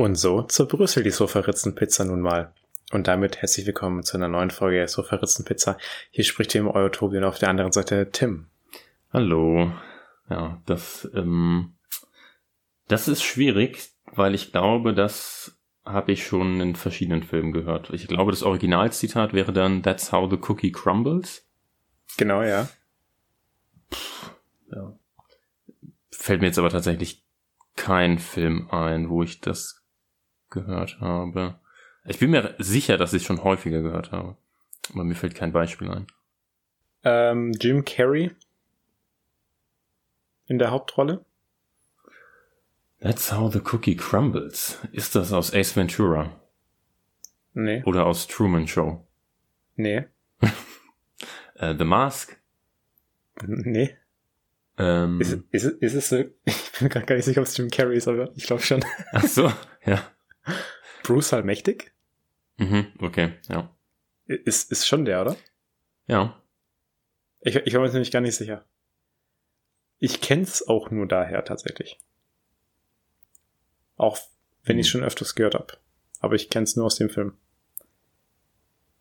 Und so zerbröselt die Sofaritzenpizza nun mal. Und damit herzlich willkommen zu einer neuen Folge Sofaritzenpizza. Hier spricht immer euer Tobi und auf der anderen Seite Tim. Hallo. Ja, das, ähm, das ist schwierig, weil ich glaube, das habe ich schon in verschiedenen Filmen gehört. Ich glaube, das Originalzitat wäre dann That's how the cookie crumbles. Genau, ja. ja. Fällt mir jetzt aber tatsächlich kein Film ein, wo ich das gehört habe. Ich bin mir sicher, dass ich es schon häufiger gehört habe. Aber mir fällt kein Beispiel ein. Ähm, Jim Carrey in der Hauptrolle. That's how the cookie crumbles. Ist das aus Ace Ventura? Nee. Oder aus Truman Show? Nee. uh, the Mask? Nee. Ähm, ist, ist, ist es so? Ich bin mir gar nicht sicher, ob es Jim Carrey ist, aber ich glaube schon. Ach so, ja. Bruce Allmächtig? Mhm, okay, ja. Ist, ist schon der, oder? Ja. Ich, ich war mir nämlich gar nicht sicher. Ich kenn's auch nur daher tatsächlich. Auch wenn hm. ich schon öfters gehört habe. Aber ich kenn's nur aus dem Film.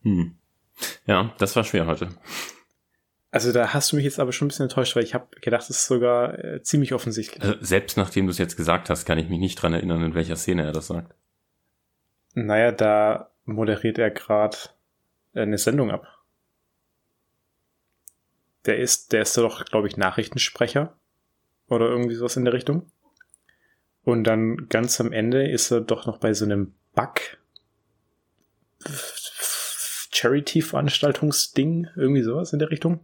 Hm. Ja, das war schwer heute. Also da hast du mich jetzt aber schon ein bisschen enttäuscht, weil ich habe gedacht, es ist sogar äh, ziemlich offensichtlich. Also selbst nachdem du es jetzt gesagt hast, kann ich mich nicht dran erinnern, in welcher Szene er das sagt. Naja, da moderiert er gerade eine Sendung ab. Der ist, der ist doch, glaube ich, Nachrichtensprecher oder irgendwie sowas in der Richtung. Und dann ganz am Ende ist er doch noch bei so einem Bug Charity-Veranstaltungsding, irgendwie sowas in der Richtung.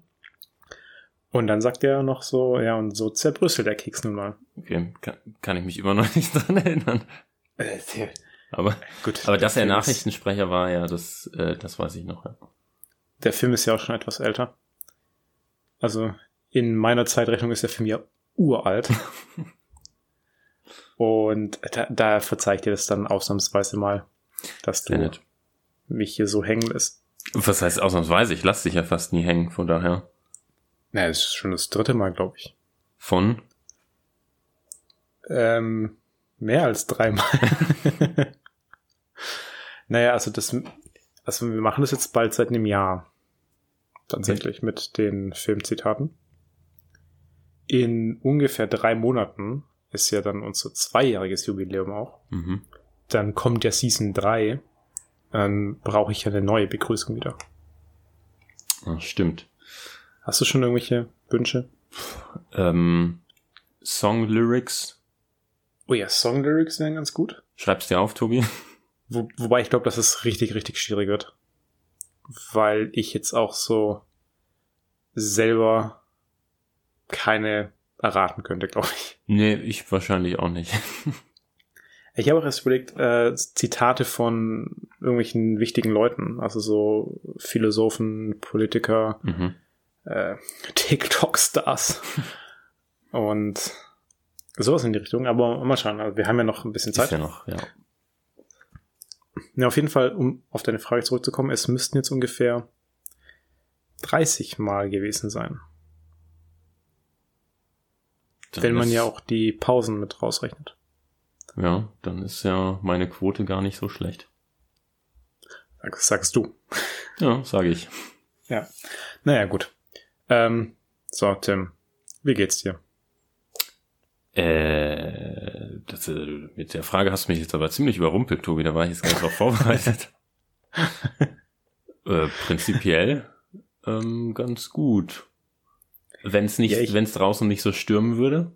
Und dann sagt er noch so, ja, und so zerbrüsselt der Keks nun mal. Okay, kann, kann ich mich immer noch nicht dran erinnern. Äh, aber, Gut, aber dass er Nachrichtensprecher war, ja, das, äh, das weiß ich noch. Ja. Der Film ist ja auch schon etwas älter. Also in meiner Zeitrechnung ist der Film ja uralt. und da, da verzeih ich dir das dann ausnahmsweise mal, dass du mich hier so hängen lässt. Was heißt ausnahmsweise? Ich lasse dich ja fast nie hängen, von daher. Na, das ist schon das dritte Mal, glaube ich. Von? Ähm, mehr als dreimal. naja, also das, also wir machen das jetzt bald seit einem Jahr. Tatsächlich okay. mit den Filmzitaten. In ungefähr drei Monaten ist ja dann unser zweijähriges Jubiläum auch. Mhm. Dann kommt ja Season 3. Dann brauche ich ja eine neue Begrüßung wieder. Ach, stimmt. Hast du schon irgendwelche Wünsche? Ähm, Song Lyrics. Oh ja, Song Lyrics wären ganz gut. Schreib's dir auf, Tobi. Wo, wobei ich glaube, dass es richtig, richtig schwierig wird. Weil ich jetzt auch so selber keine erraten könnte, glaube ich. Nee, ich wahrscheinlich auch nicht. Ich habe auch erst überlegt, äh, Zitate von irgendwelchen wichtigen Leuten, also so Philosophen, Politiker, mhm äh, TikTok-Stars. Und sowas in die Richtung. Aber mal schauen, also wir haben ja noch ein bisschen Zeit. Ist ja noch, ja. Ja, auf jeden Fall, um auf deine Frage zurückzukommen, es müssten jetzt ungefähr 30 Mal gewesen sein. Dann wenn man ja auch die Pausen mit rausrechnet. Ja, dann ist ja meine Quote gar nicht so schlecht. Das sagst du. Ja, sage ich. Ja. Naja, gut. Ähm, so, Tim, wie geht's dir? Äh, das, äh, mit der Frage hast du mich jetzt aber ziemlich überrumpelt, Tobi. Da war ich jetzt gar nicht drauf vorbereitet. äh, prinzipiell ähm, ganz gut. Wenn es nicht, ja, wenn es draußen nicht so stürmen würde,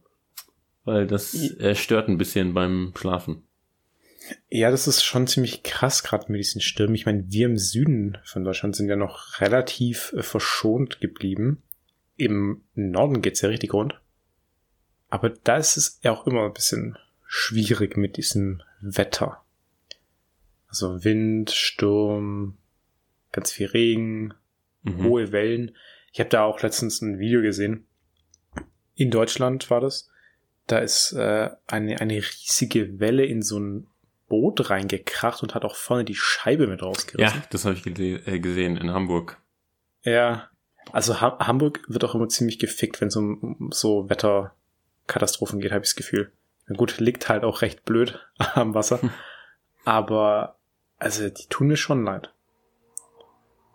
weil das äh, stört ein bisschen beim Schlafen. Ja, das ist schon ziemlich krass, gerade mit diesen Stürmen. Ich meine, wir im Süden von Deutschland sind ja noch relativ äh, verschont geblieben. Im Norden geht's ja richtig rund. Aber da ist es ja auch immer ein bisschen schwierig mit diesem Wetter. Also Wind, Sturm, ganz viel Regen, mhm. hohe Wellen. Ich habe da auch letztens ein Video gesehen. In Deutschland war das. Da ist äh, eine, eine riesige Welle in so ein Boot reingekracht und hat auch vorne die Scheibe mit rausgerissen. Ja, das habe ich äh, gesehen in Hamburg. Ja, also ha Hamburg wird auch immer ziemlich gefickt, wenn es um, um so Wetterkatastrophen geht, habe ich das Gefühl. Na gut, liegt halt auch recht blöd am Wasser. Hm. Aber, also, die tun mir schon leid.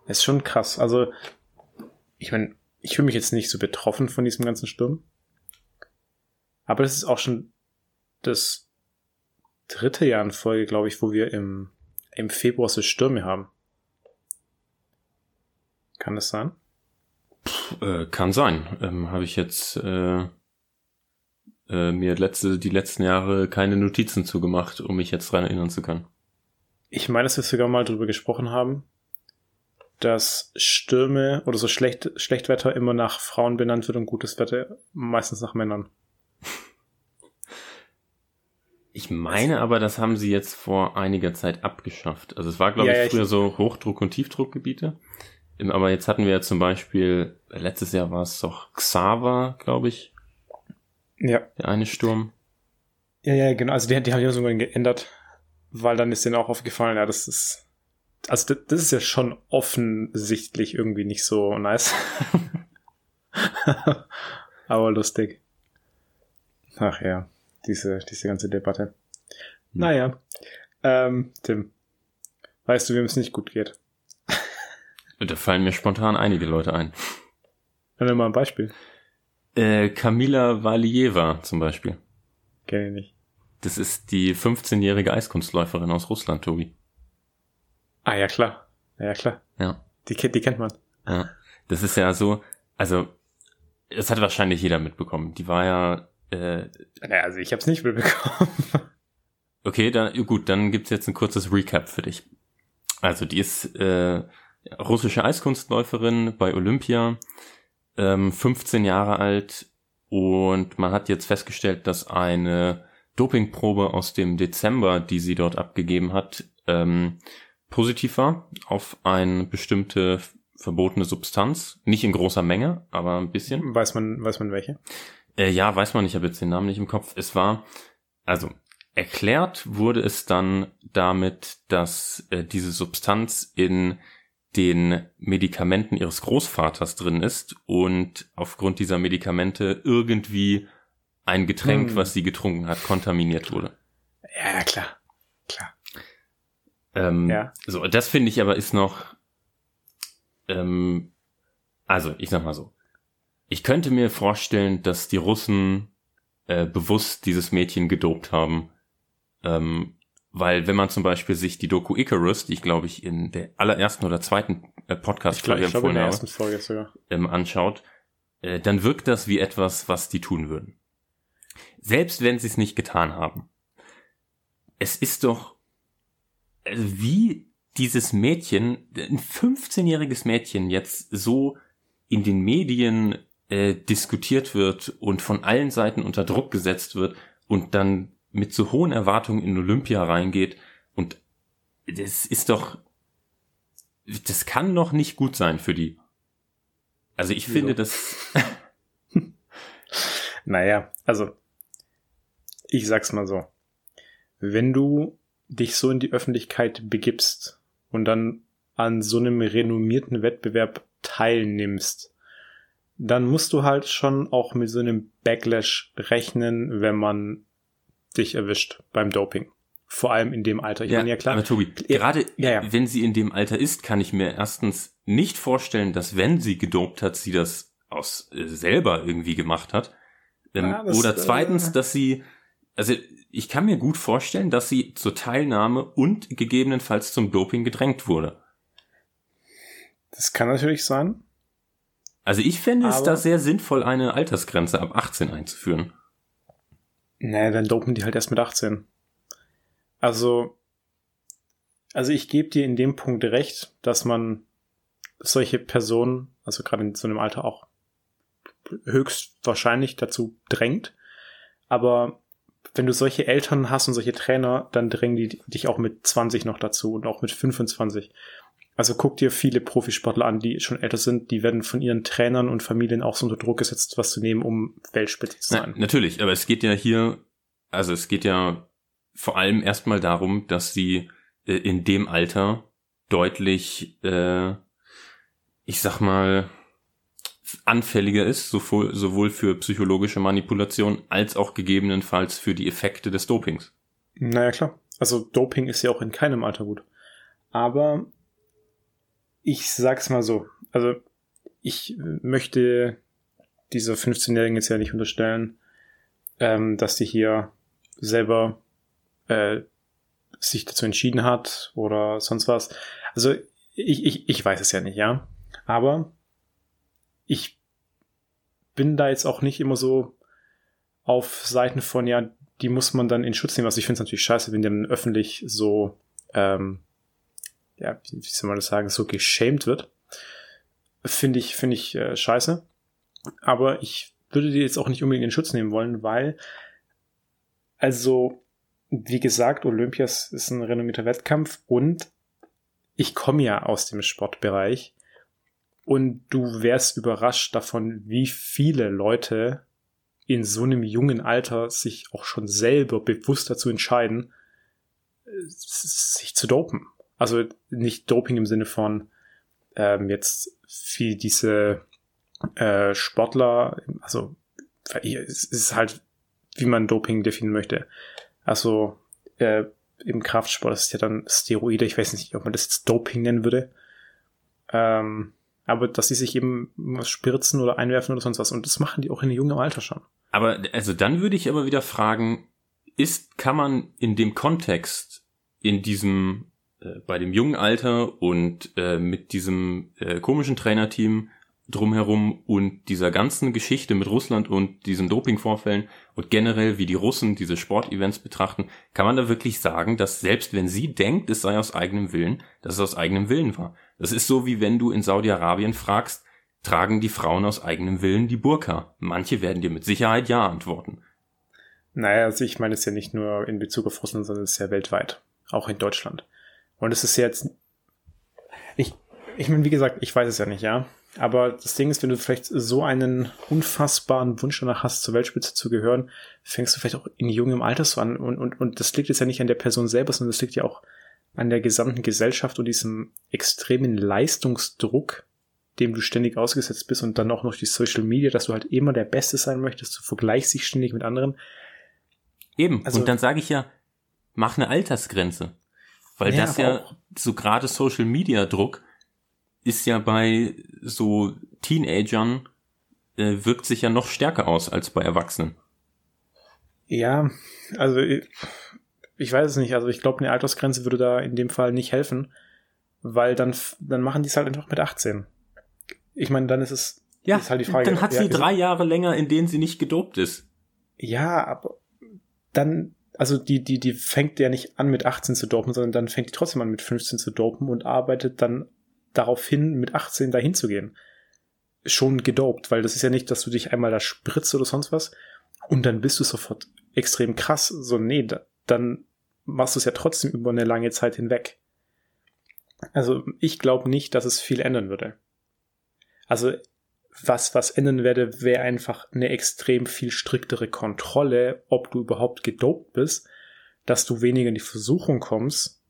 ist schon krass. Also, ich meine, ich fühle mich jetzt nicht so betroffen von diesem ganzen Sturm. Aber das ist auch schon das dritte Jahr in Folge, glaube ich, wo wir im, im Februar so Stürme haben. Kann das sein? Äh, kann sein. Ähm, Habe ich jetzt äh, äh, mir letzte, die letzten Jahre keine Notizen zugemacht, um mich jetzt dran erinnern zu können. Ich meine, dass wir sogar mal drüber gesprochen haben, dass Stürme oder so schlecht, Schlechtwetter immer nach Frauen benannt wird und gutes Wetter meistens nach Männern. Ich meine aber, das haben sie jetzt vor einiger Zeit abgeschafft. Also es war, glaube ja, ich, früher ich so Hochdruck- und Tiefdruckgebiete. Aber jetzt hatten wir ja zum Beispiel, letztes Jahr war es doch Xaver, glaube ich. Ja. Der eine Sturm. Ja, ja, genau. Also die, die haben ja sogar geändert, weil dann ist denen auch aufgefallen, ja, das ist, also das, das ist ja schon offensichtlich irgendwie nicht so nice. Aber lustig. Ach ja diese, diese ganze Debatte. Hm. Naja, ähm, Tim, weißt du, wem es nicht gut geht? Da fallen mir spontan einige Leute ein. Nenn mal ein Beispiel. Äh, Kamila Valieva zum Beispiel. Kenne ich nicht. Das ist die 15-jährige Eiskunstläuferin aus Russland, Tobi. Ah, ja, klar. Ja, klar. Ja. Die, die kennt man. Ja. Das ist ja so, also, das hat wahrscheinlich jeder mitbekommen. Die war ja äh, naja, also ich habe es nicht mitbekommen. okay, dann gut, dann gibt's jetzt ein kurzes Recap für dich. Also die ist äh, russische Eiskunstläuferin bei Olympia, ähm, 15 Jahre alt und man hat jetzt festgestellt, dass eine Dopingprobe aus dem Dezember, die sie dort abgegeben hat, ähm, positiv war auf eine bestimmte verbotene Substanz. Nicht in großer Menge, aber ein bisschen. Weiß man, weiß man welche? Äh, ja, weiß man, ich habe jetzt den Namen nicht im Kopf. Es war, also erklärt wurde es dann damit, dass äh, diese Substanz in den Medikamenten ihres Großvaters drin ist und aufgrund dieser Medikamente irgendwie ein Getränk, hm. was sie getrunken hat, kontaminiert wurde. Ja, klar. Klar. Ähm, ja. So, das finde ich aber ist noch, ähm, also ich sag mal so, ich könnte mir vorstellen, dass die Russen äh, bewusst dieses Mädchen gedopt haben. Ähm, weil wenn man zum Beispiel sich die Doku Icarus, die ich glaube ich in der allerersten oder zweiten äh, Podcast-Folge empfohlen habe, ähm, anschaut, äh, dann wirkt das wie etwas, was die tun würden. Selbst wenn sie es nicht getan haben. Es ist doch, also wie dieses Mädchen, ein 15-jähriges Mädchen jetzt so in den Medien äh, diskutiert wird und von allen Seiten unter Druck gesetzt wird und dann mit so hohen Erwartungen in Olympia reingeht und das ist doch, das kann noch nicht gut sein für die. Also ich finde so. das. naja, also ich sag's mal so. Wenn du dich so in die Öffentlichkeit begibst und dann an so einem renommierten Wettbewerb teilnimmst, dann musst du halt schon auch mit so einem Backlash rechnen, wenn man dich erwischt beim Doping. Vor allem in dem Alter. Ich ja, meine, ja klar. Aber Tobi, gerade ja, ja. wenn sie in dem Alter ist, kann ich mir erstens nicht vorstellen, dass wenn sie gedopt hat, sie das aus äh, selber irgendwie gemacht hat. Ähm, ja, das, oder zweitens, äh, dass sie, also ich kann mir gut vorstellen, dass sie zur Teilnahme und gegebenenfalls zum Doping gedrängt wurde. Das kann natürlich sein. Also ich fände es da sehr sinnvoll, eine Altersgrenze ab 18 einzuführen. Naja, dann dopen die halt erst mit 18. Also, also ich gebe dir in dem Punkt recht, dass man solche Personen, also gerade in so einem Alter auch höchstwahrscheinlich dazu drängt. Aber wenn du solche Eltern hast und solche Trainer, dann drängen die dich auch mit 20 noch dazu und auch mit 25. Also guck dir viele Profisportler an, die schon älter sind, die werden von ihren Trainern und Familien auch so unter Druck gesetzt, was zu nehmen, um Weltspitze zu sein. Na, natürlich, aber es geht ja hier, also es geht ja vor allem erstmal darum, dass sie äh, in dem Alter deutlich, äh, ich sag mal, anfälliger ist, sowohl, sowohl für psychologische Manipulation als auch gegebenenfalls für die Effekte des Dopings. Naja, klar. Also Doping ist ja auch in keinem Alter gut. Aber ich sag's mal so. Also ich möchte dieser 15-Jährigen jetzt ja nicht unterstellen, ähm, dass die hier selber äh, sich dazu entschieden hat oder sonst was. Also ich, ich, ich weiß es ja nicht, ja. Aber ich bin da jetzt auch nicht immer so auf Seiten von, ja, die muss man dann in Schutz nehmen. Also ich finde es natürlich scheiße, wenn die dann öffentlich so, ähm, ja, wie soll man das sagen, so geschämt wird. Finde ich, finde ich äh, scheiße. Aber ich würde die jetzt auch nicht unbedingt in Schutz nehmen wollen, weil, also, wie gesagt, Olympias ist ein renommierter Wettkampf und ich komme ja aus dem Sportbereich und du wärst überrascht davon, wie viele Leute in so einem jungen Alter sich auch schon selber bewusst dazu entscheiden, sich zu dopen. Also nicht Doping im Sinne von ähm, jetzt wie diese äh, Sportler, also es ist halt, wie man Doping definieren möchte. Also äh, im Kraftsport ist ja dann Steroide, ich weiß nicht, ob man das jetzt Doping nennen würde. Ähm, aber dass sie sich eben was spritzen oder einwerfen oder sonst was. Und das machen die auch in jungem Alter schon. Aber also dann würde ich aber wieder fragen, ist, kann man in dem Kontext, in diesem, äh, bei dem jungen Alter und äh, mit diesem äh, komischen Trainerteam drumherum und dieser ganzen Geschichte mit Russland und diesen Dopingvorfällen und generell wie die Russen diese Sportevents betrachten, kann man da wirklich sagen, dass selbst wenn sie denkt, es sei aus eigenem Willen, dass es aus eigenem Willen war. Das ist so wie wenn du in Saudi-Arabien fragst, tragen die Frauen aus eigenem Willen die Burka? Manche werden dir mit Sicherheit ja antworten. Naja, also ich meine es ja nicht nur in Bezug auf Russland, sondern es ist ja weltweit. Auch in Deutschland. Und es ist jetzt, ich, ich meine, wie gesagt, ich weiß es ja nicht, ja. Aber das Ding ist, wenn du vielleicht so einen unfassbaren Wunsch danach hast, zur Weltspitze zu gehören, fängst du vielleicht auch in jungem Alter so an. Und, und, und das liegt jetzt ja nicht an der Person selber, sondern das liegt ja auch an der gesamten Gesellschaft und diesem extremen Leistungsdruck, dem du ständig ausgesetzt bist und dann auch noch die Social Media, dass du halt immer der Beste sein möchtest, du vergleichst dich ständig mit anderen. Eben, also, und dann sage ich ja, mach eine Altersgrenze. Weil ja, das ja so gerade Social Media Druck ist ja bei so Teenagern äh, wirkt sich ja noch stärker aus als bei Erwachsenen. Ja, also ich, ich weiß es nicht. Also ich glaube, eine Altersgrenze würde da in dem Fall nicht helfen, weil dann, dann machen die es halt einfach mit 18. Ich meine, dann ist es ja, ist halt die Frage. Dann hat sie drei Jahre länger, in denen sie nicht gedopt ist. Ja, aber dann, also die, die, die fängt ja nicht an mit 18 zu dopen, sondern dann fängt die trotzdem an mit 15 zu dopen und arbeitet dann darauf hin, mit 18 dahin zu gehen. Schon gedopt, weil das ist ja nicht, dass du dich einmal da spritzt oder sonst was und dann bist du sofort extrem krass. So, nee, da, dann machst du es ja trotzdem über eine lange Zeit hinweg. Also ich glaube nicht, dass es viel ändern würde. Also was, was ändern werde, wäre einfach eine extrem viel striktere Kontrolle, ob du überhaupt gedopt bist, dass du weniger in die Versuchung kommst,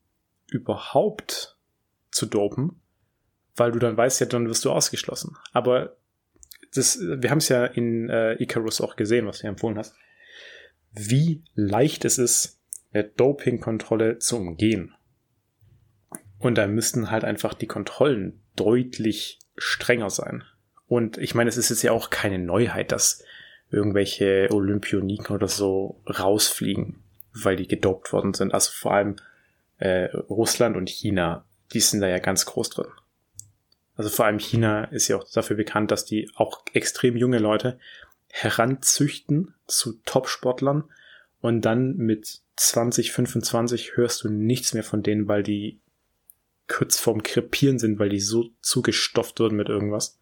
überhaupt zu dopen weil du dann weißt ja, dann wirst du ausgeschlossen. Aber das, wir haben es ja in äh, Icarus auch gesehen, was du empfohlen hast, wie leicht es ist, eine Dopingkontrolle zu umgehen. Und da müssten halt einfach die Kontrollen deutlich strenger sein. Und ich meine, es ist jetzt ja auch keine Neuheit, dass irgendwelche Olympioniken oder so rausfliegen, weil die gedopt worden sind. Also vor allem äh, Russland und China, die sind da ja ganz groß drin. Also vor allem China ist ja auch dafür bekannt, dass die auch extrem junge Leute heranzüchten zu Top-Sportlern und dann mit 20, 25 hörst du nichts mehr von denen, weil die kurz vorm Krepieren sind, weil die so zugestopft wurden mit irgendwas.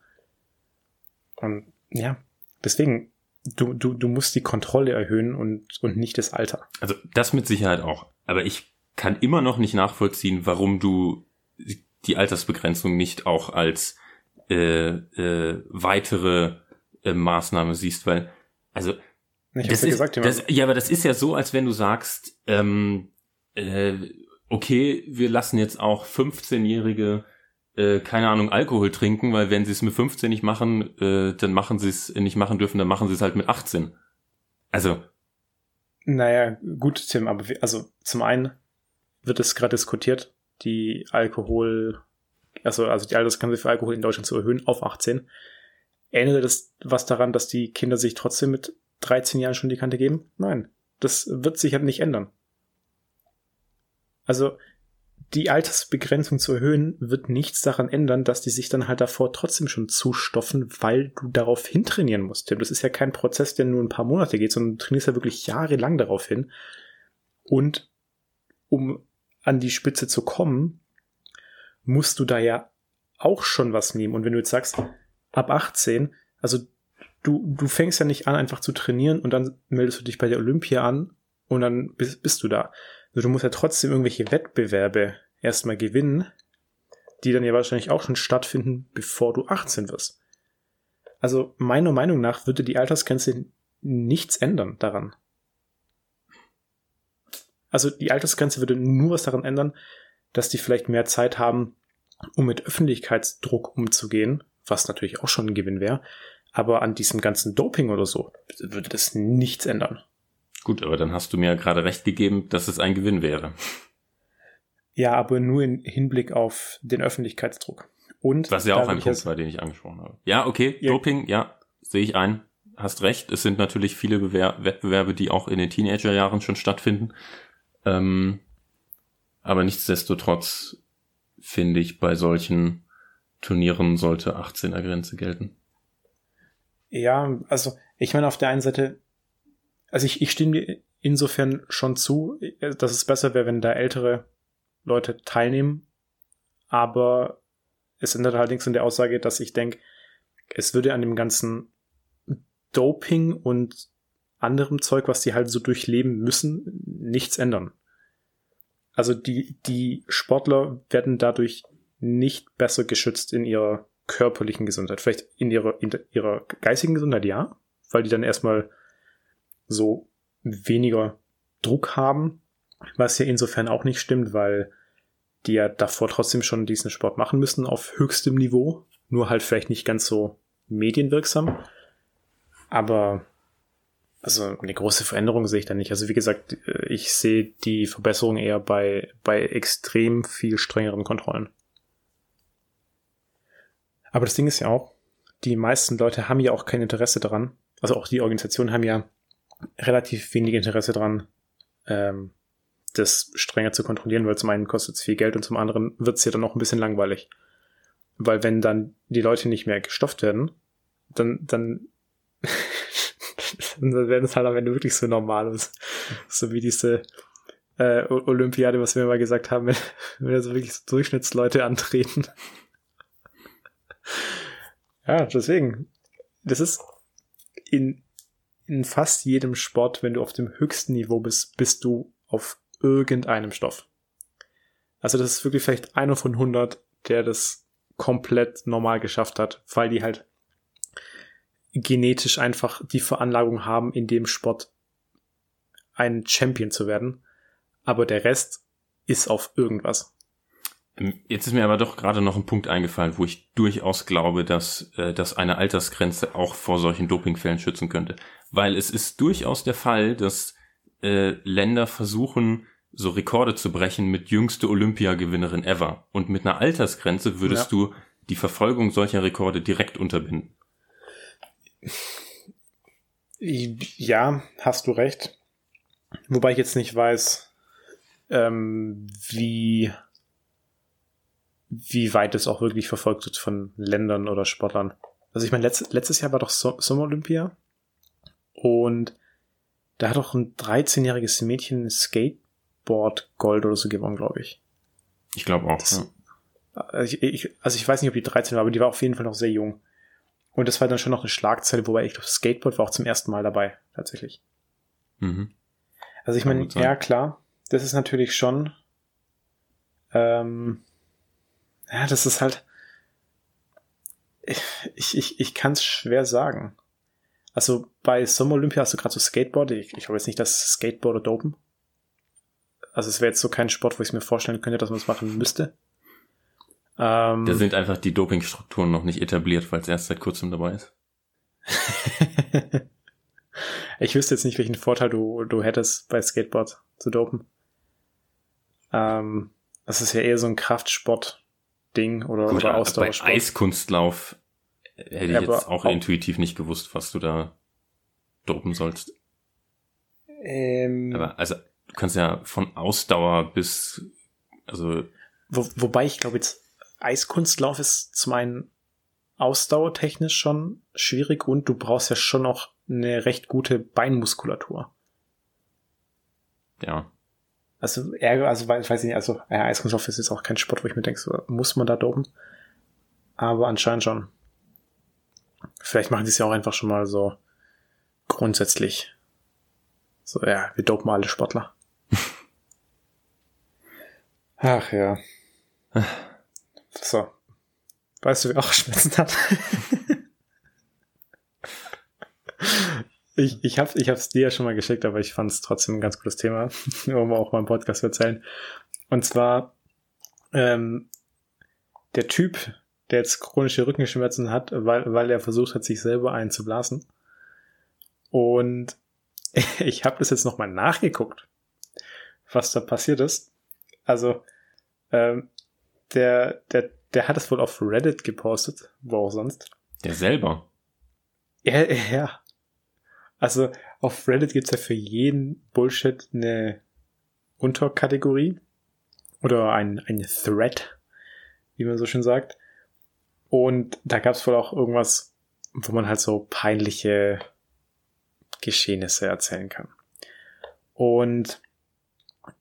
Und ja, deswegen, du, du, du musst die Kontrolle erhöhen und, und nicht das Alter. Also das mit Sicherheit auch. Aber ich kann immer noch nicht nachvollziehen, warum du die Altersbegrenzung nicht auch als äh, äh, weitere äh, Maßnahme siehst, weil also ich das ist, gesagt, das, ja, aber das ist ja so, als wenn du sagst, ähm, äh, okay, wir lassen jetzt auch 15-Jährige äh, keine Ahnung, Alkohol trinken, weil wenn sie es mit 15 nicht machen, äh, dann machen sie es nicht machen dürfen, dann machen sie es halt mit 18. Also. Naja, gut, Tim, aber wir, also zum einen wird es gerade diskutiert, die Alkohol, also, also die Altersgrenze für Alkohol in Deutschland zu erhöhen auf 18. Ändert das was daran, dass die Kinder sich trotzdem mit 13 Jahren schon die Kante geben? Nein. Das wird sich halt nicht ändern. Also, die Altersbegrenzung zu erhöhen, wird nichts daran ändern, dass die sich dann halt davor trotzdem schon zustoffen, weil du darauf hintrainieren musst. Das ist ja kein Prozess, der nur ein paar Monate geht, sondern du trainierst ja wirklich jahrelang darauf hin. Und um an die Spitze zu kommen, musst du da ja auch schon was nehmen. Und wenn du jetzt sagst, ab 18, also du, du fängst ja nicht an, einfach zu trainieren und dann meldest du dich bei der Olympia an und dann bist, bist du da. Also du musst ja trotzdem irgendwelche Wettbewerbe erstmal gewinnen, die dann ja wahrscheinlich auch schon stattfinden, bevor du 18 wirst. Also meiner Meinung nach würde die Altersgrenze nichts ändern daran. Also die Altersgrenze würde nur was daran ändern, dass die vielleicht mehr Zeit haben, um mit Öffentlichkeitsdruck umzugehen, was natürlich auch schon ein Gewinn wäre. Aber an diesem ganzen Doping oder so würde das nichts ändern. Gut, aber dann hast du mir ja gerade recht gegeben, dass es ein Gewinn wäre. Ja, aber nur im Hinblick auf den Öffentlichkeitsdruck. Und was ja auch ein Punkt war, den ich angesprochen habe. Ja, okay, ja. Doping, ja, sehe ich ein. Hast recht. Es sind natürlich viele Bewer Wettbewerbe, die auch in den Teenagerjahren schon stattfinden. Ähm, aber nichtsdestotrotz finde ich, bei solchen Turnieren sollte 18er Grenze gelten. Ja, also ich meine auf der einen Seite, also ich, ich stimme dir insofern schon zu, dass es besser wäre, wenn da ältere Leute teilnehmen. Aber es ändert halt nichts in der Aussage, dass ich denke, es würde an dem ganzen Doping und anderem Zeug, was die halt so durchleben müssen, nichts ändern. Also die, die Sportler werden dadurch nicht besser geschützt in ihrer körperlichen Gesundheit. Vielleicht in ihrer, in ihrer geistigen Gesundheit ja, weil die dann erstmal so weniger Druck haben, was ja insofern auch nicht stimmt, weil die ja davor trotzdem schon diesen Sport machen müssen auf höchstem Niveau, nur halt vielleicht nicht ganz so medienwirksam. Aber also eine große Veränderung sehe ich da nicht. Also wie gesagt, ich sehe die Verbesserung eher bei, bei extrem viel strengeren Kontrollen. Aber das Ding ist ja auch, die meisten Leute haben ja auch kein Interesse daran. Also auch die Organisationen haben ja relativ wenig Interesse daran, ähm, das strenger zu kontrollieren, weil zum einen kostet es viel Geld und zum anderen wird es ja dann auch ein bisschen langweilig. Weil wenn dann die Leute nicht mehr gestofft werden, dann, dann dann werden es halt am Ende wirklich so normales. So wie diese äh, Olympiade, was wir mal gesagt haben, wenn, wenn so wirklich so Durchschnittsleute antreten. ja, deswegen. Das ist in, in fast jedem Sport, wenn du auf dem höchsten Niveau bist, bist du auf irgendeinem Stoff. Also das ist wirklich vielleicht einer von 100, der das komplett normal geschafft hat, weil die halt genetisch einfach die Veranlagung haben, in dem Sport ein Champion zu werden. Aber der Rest ist auf irgendwas. Ähm, jetzt ist mir aber doch gerade noch ein Punkt eingefallen, wo ich durchaus glaube, dass, äh, dass eine Altersgrenze auch vor solchen Dopingfällen schützen könnte. Weil es ist durchaus der Fall, dass äh, Länder versuchen, so Rekorde zu brechen mit jüngste Olympiagewinnerin ever. Und mit einer Altersgrenze würdest ja. du die Verfolgung solcher Rekorde direkt unterbinden. Ja, hast du recht. Wobei ich jetzt nicht weiß, ähm, wie, wie weit es auch wirklich verfolgt wird von Ländern oder Sportlern. Also ich meine, letzt, letztes Jahr war doch so Sommer Olympia und da hat doch ein 13-jähriges Mädchen Skateboard Gold oder so gewonnen, glaube ich. Ich glaube auch. Das, ja. also, ich, ich, also ich weiß nicht, ob die 13 war, aber die war auf jeden Fall noch sehr jung. Und das war dann schon noch eine Schlagzeile, wobei ich glaube, Skateboard war auch zum ersten Mal dabei, tatsächlich. Mhm. Also ich meine, ja klar, das ist natürlich schon, ähm, ja, das ist halt, ich, ich, ich kann es schwer sagen. Also bei Sommer Olympia hast du gerade so Skateboard, ich, ich glaube jetzt nicht, dass Skateboarder dopen. Also es wäre jetzt so kein Sport, wo ich mir vorstellen könnte, dass man es machen müsste. Ähm, Da sind einfach die Dopingstrukturen noch nicht etabliert, weil es erst seit kurzem dabei ist. ich wüsste jetzt nicht, welchen Vorteil du, du hättest, bei Skateboard zu dopen. Ähm, das ist ja eher so ein Kraftsport-Ding oder, Gut, oder aber bei Ausdauersport. Eiskunstlauf hätte ich Ja, jetzt aber auch auch- intuitiv nicht gewusst, was du da dopen sollst. Ähm, Aber also du kannst ja von Ausdauer bis also wo, wobei ich glaube jetzt, Eiskunstlauf ist zum einen ausdauertechnisch schon schwierig und du brauchst ja schon noch eine recht gute Beinmuskulatur. ja. Also, Ärger, also, weiß weiß ich nicht, also, ja, Eiskunstlauf ist jetzt auch kein Sport, wo ich mir denke, so, muss man da dopen? Aber anscheinend schon. Vielleicht machen die es ja auch einfach schon mal so grundsätzlich. So, ja, wir dopen alle Sportler. Ach ja. So. Weißt du, wer auch Schmerzen hat? ich, ich, hab, ich hab's dir ja schon mal geschickt, aber ich fand es trotzdem ein ganz cooles Thema, um auch mal im Podcast zu erzählen. Und zwar, ähm, der Typ, der jetzt chronische Rückenschmerzen hat, weil, weil er versucht hat, sich selber einzublasen. Und ich habe das jetzt nochmal nachgeguckt, was da passiert ist. Also, ähm, der, der, der hat es wohl auf Reddit gepostet, wo auch sonst. Der selber. Ja, ja. Also auf Reddit gibt's ja für jeden Bullshit eine Unterkategorie oder ein, ein Thread, wie man so schön sagt. Und da gab's wohl auch irgendwas, wo man halt so peinliche Geschehnisse erzählen kann. Und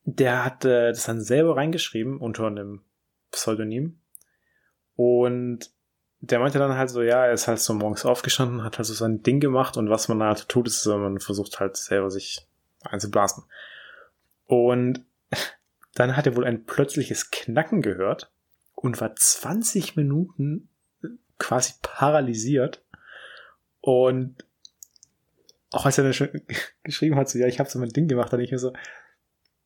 der hat äh, das dann selber reingeschrieben unter einem Pseudonym. Und der meinte dann halt so, ja, er ist halt so morgens aufgestanden, hat halt so sein Ding gemacht und was man halt tut, ist, man versucht halt selber sich einzublasen. Und dann hat er wohl ein plötzliches Knacken gehört und war 20 Minuten quasi paralysiert. Und auch als er dann schon geschrieben hat, so, ja, ich habe so mein Ding gemacht, dann ich mir so,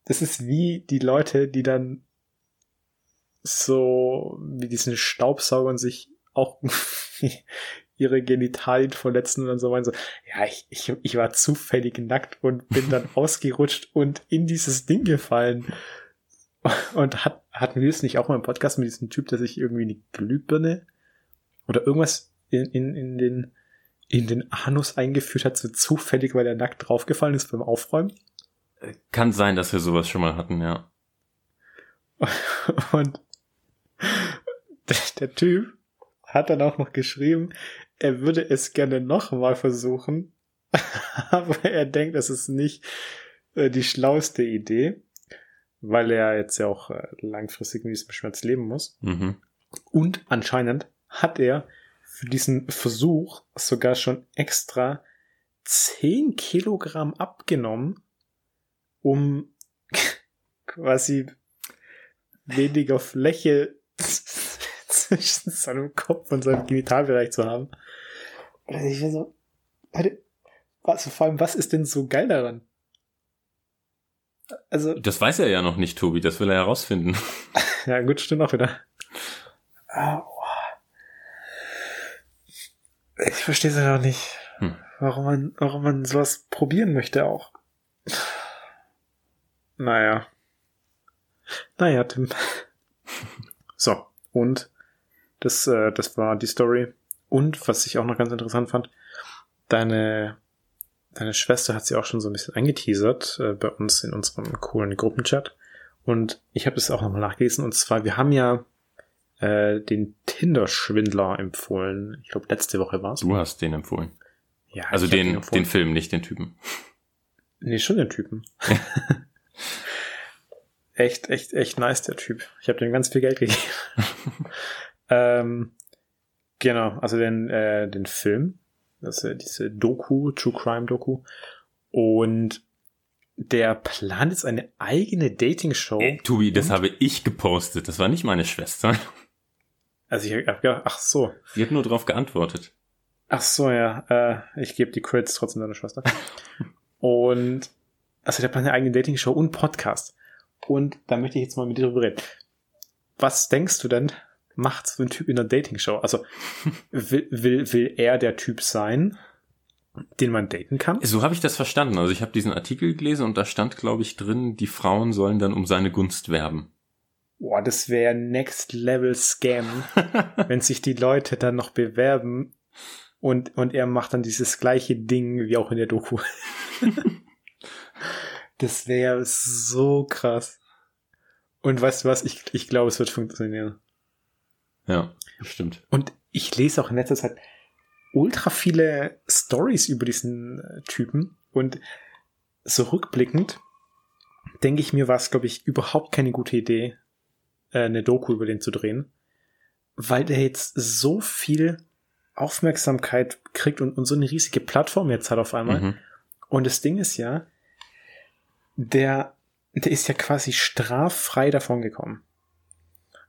das ist wie die Leute, die dann so wie diesen Staubsaugern sich auch ihre Genitalien verletzen und dann so meinen so, ja, ich, ich, ich war zufällig nackt und bin dann ausgerutscht und in dieses Ding gefallen. Und hat, hatten wir es nicht auch mal im Podcast mit diesem Typ, der sich irgendwie in die Glühbirne oder irgendwas in, in, in den, in den Anus eingeführt hat, so zufällig, weil er nackt draufgefallen ist beim Aufräumen? Kann sein, dass wir sowas schon mal hatten, ja. Und der Typ hat dann auch noch geschrieben, er würde es gerne nochmal versuchen, aber er denkt, das ist nicht äh, die schlauste Idee, weil er jetzt ja auch äh, langfristig mit diesem Schmerz leben muss. Mhm. Und anscheinend hat er für diesen Versuch sogar schon extra 10 Kilogramm abgenommen, um quasi weniger Fläche zwischen seinem Kopf und seinem Genitalbereich zu haben. Und ich war so, Leute, was, vor allem, was ist denn so geil daran? Also, Das weiß er ja noch nicht, Tobi, das will er herausfinden. ja, gut, stimmt auch wieder. Ah, oh. Ich verstehe es ja noch nicht, Hm. warum man, warum man sowas probieren möchte auch. Naja. Naja, Tim. So, und das, äh, das war die Story. Und was ich auch noch ganz interessant fand, deine, deine Schwester hat sie auch schon so ein bisschen angeteasert äh, bei uns in unserem coolen Gruppenchat. Und ich habe das auch nochmal nachgelesen. Und zwar, wir haben ja äh, den Tinder-Schwindler empfohlen. Ich glaube, letzte Woche war es. Du hast den empfohlen. Ja, Also den, empfohlen. den Film, nicht den Typen. Nee, schon den Typen. echt, echt, echt nice, der Typ. Ich habe dem ganz viel Geld gegeben. ähm, genau, also den, äh, den Film. Das ja diese Doku, True Crime Doku. Und der plant jetzt eine eigene Dating-Show. Äh, Tobi, das habe ich gepostet. Das war nicht meine Schwester. Also ich hab gedacht, ach so. Sie hat nur darauf geantwortet. Ach so, ja. Äh, ich gebe die Credits trotzdem deiner Schwester. und also der plant eine eigene Dating-Show und Podcast. Und da möchte ich jetzt mal mit dir drüber reden. Was denkst du denn, macht so ein Typ in der Dating-Show? Also will, will, will er der Typ sein, den man daten kann? So habe ich das verstanden. Also ich habe diesen Artikel gelesen und da stand, glaube ich, drin, die Frauen sollen dann um seine Gunst werben. Boah, das wäre Next Level Scam, wenn sich die Leute dann noch bewerben und, und er macht dann dieses gleiche Ding wie auch in der Doku. das wäre so krass. Und weißt du was? Ich, ich glaube, es wird funktionieren. Ja, stimmt. Und ich lese auch in letzter Zeit ultra viele Stories über diesen äh, Typen und so rückblickend denke ich mir, war es, glaube ich, überhaupt keine gute Idee, äh, eine Doku über den zu drehen, weil der jetzt so viel Aufmerksamkeit kriegt und, und so eine riesige Plattform jetzt hat auf einmal. Mhm. Und das Ding ist ja, der, der ist ja quasi straffrei davon gekommen.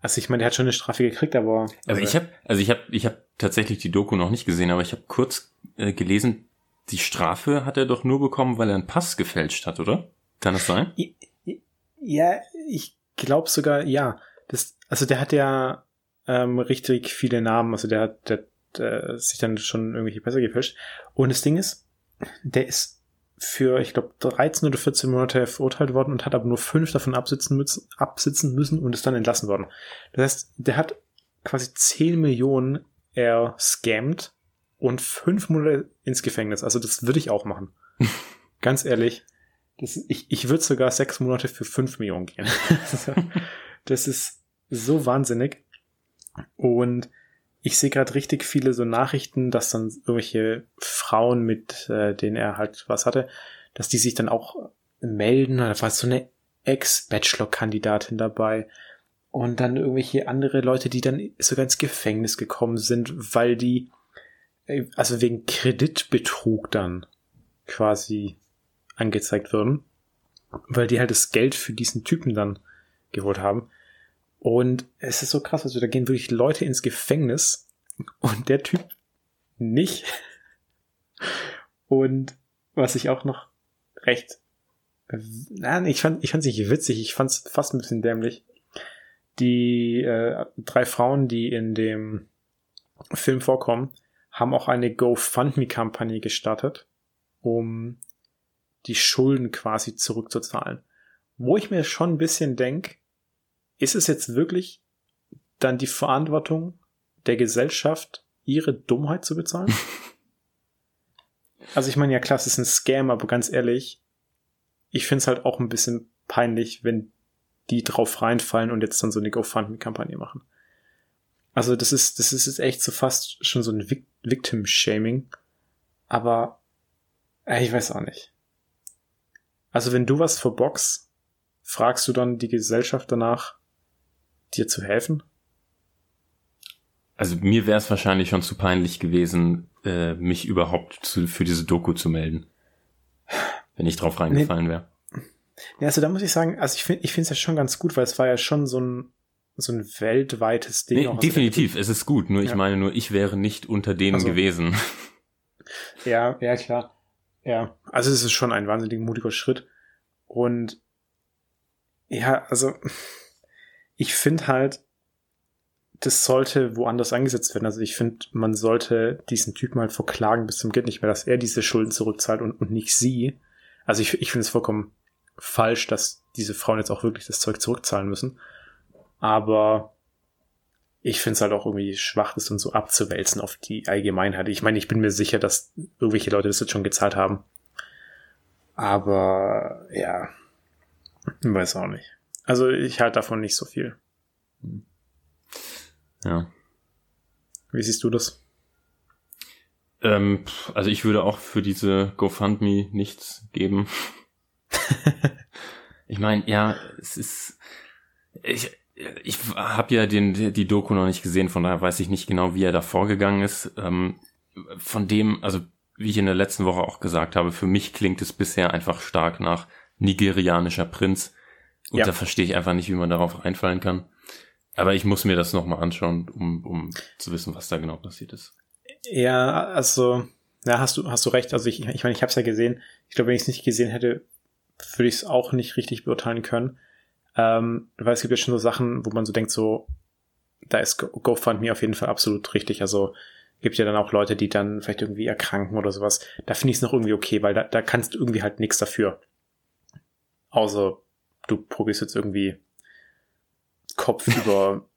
Also ich meine, der hat schon eine Strafe gekriegt, aber. Also ich habe, also ich habe, ich habe tatsächlich die Doku noch nicht gesehen, aber ich habe kurz äh, gelesen, die Strafe hat er doch nur bekommen, weil er einen Pass gefälscht hat, oder? Kann das sein? Ja, ich glaube sogar, ja. Das, also der hat ja ähm, richtig viele Namen, also der hat, der, der sich dann schon irgendwelche Pässe gefälscht. Und das Ding ist, der ist für, ich glaube, 13 oder 14 Monate verurteilt worden und hat aber nur fünf davon absitzen müssen, absitzen müssen und ist dann entlassen worden. Das heißt, der hat quasi 10 Millionen er scammt und fünf Monate ins Gefängnis. Also das würde ich auch machen. Ganz ehrlich. Das, ich ich würde sogar sechs Monate für fünf Millionen gehen. das ist so wahnsinnig. Und ich sehe gerade richtig viele so Nachrichten, dass dann irgendwelche Frauen, mit äh, denen er halt was hatte, dass die sich dann auch melden. Da war so eine Ex-Bachelor-Kandidatin dabei. Und dann irgendwelche andere Leute, die dann sogar ins Gefängnis gekommen sind, weil die, äh, also wegen Kreditbetrug dann quasi angezeigt würden. Weil die halt das Geld für diesen Typen dann geholt haben. Und es ist so krass, also da gehen wirklich Leute ins Gefängnis und der Typ nicht. Und was ich auch noch recht, nein, ich fand, ich fand es nicht witzig, ich fand es fast ein bisschen dämlich. Die äh, drei Frauen, die in dem Film vorkommen, haben auch eine GoFundMe-Kampagne gestartet, um die Schulden quasi zurückzuzahlen. Wo ich mir schon ein bisschen denk, ist es jetzt wirklich dann die Verantwortung der Gesellschaft, ihre Dummheit zu bezahlen? also ich meine, ja klar, es ist ein Scam, aber ganz ehrlich, ich finde es halt auch ein bisschen peinlich, wenn die drauf reinfallen und jetzt dann so eine GoFundMe-Kampagne machen. Also das ist, das ist jetzt echt so fast schon so ein Victim-Shaming. Aber ich weiß auch nicht. Also wenn du was verbockst, fragst du dann die Gesellschaft danach, dir zu helfen? Also mir wäre es wahrscheinlich schon zu peinlich gewesen, äh, mich überhaupt zu, für diese Doku zu melden. Wenn ich drauf reingefallen wäre. Ja, also da muss ich sagen, also ich finde ich finde es ja schon ganz gut, weil es war ja schon so ein so ein weltweites Ding. Nee, definitiv, es ist gut. Nur ja. ich meine nur, ich wäre nicht unter denen also, gewesen. Ja, ja, klar. Ja, also es ist schon ein wahnsinnig mutiger Schritt. Und ja, also ich finde halt, das sollte woanders eingesetzt werden. Also ich finde, man sollte diesen Typen halt verklagen bis zum Geht nicht mehr, dass er diese Schulden zurückzahlt und, und nicht sie. Also ich, ich finde es vollkommen falsch, dass diese Frauen jetzt auch wirklich das Zeug zurückzahlen müssen. Aber ich finde es halt auch irgendwie schwach, das dann so abzuwälzen auf die Allgemeinheit. Ich meine, ich bin mir sicher, dass irgendwelche Leute das jetzt schon gezahlt haben. Aber ja, weiß auch nicht. Also ich halte davon nicht so viel. Ja. Wie siehst du das? Ähm, also ich würde auch für diese GoFundMe nichts geben. ich meine, ja, es ist. Ich, ich habe ja den, die Doku noch nicht gesehen, von daher weiß ich nicht genau, wie er da vorgegangen ist. Ähm, von dem, also wie ich in der letzten Woche auch gesagt habe, für mich klingt es bisher einfach stark nach nigerianischer Prinz. Und ja. da verstehe ich einfach nicht, wie man darauf einfallen kann. Aber ich muss mir das nochmal anschauen, um, um zu wissen, was da genau passiert ist. Ja, also, ja, hast du, hast du recht. Also ich, ich meine, ich habe es ja gesehen. Ich glaube, wenn ich es nicht gesehen hätte, würde ich es auch nicht richtig beurteilen können. Ähm, weil es gibt ja schon so Sachen, wo man so denkt, so, da ist GoFundMe auf jeden Fall absolut richtig. Also gibt ja dann auch Leute, die dann vielleicht irgendwie erkranken oder sowas. Da finde ich es noch irgendwie okay, weil da, da kannst du irgendwie halt nichts dafür. Außer du probierst jetzt irgendwie Kopf über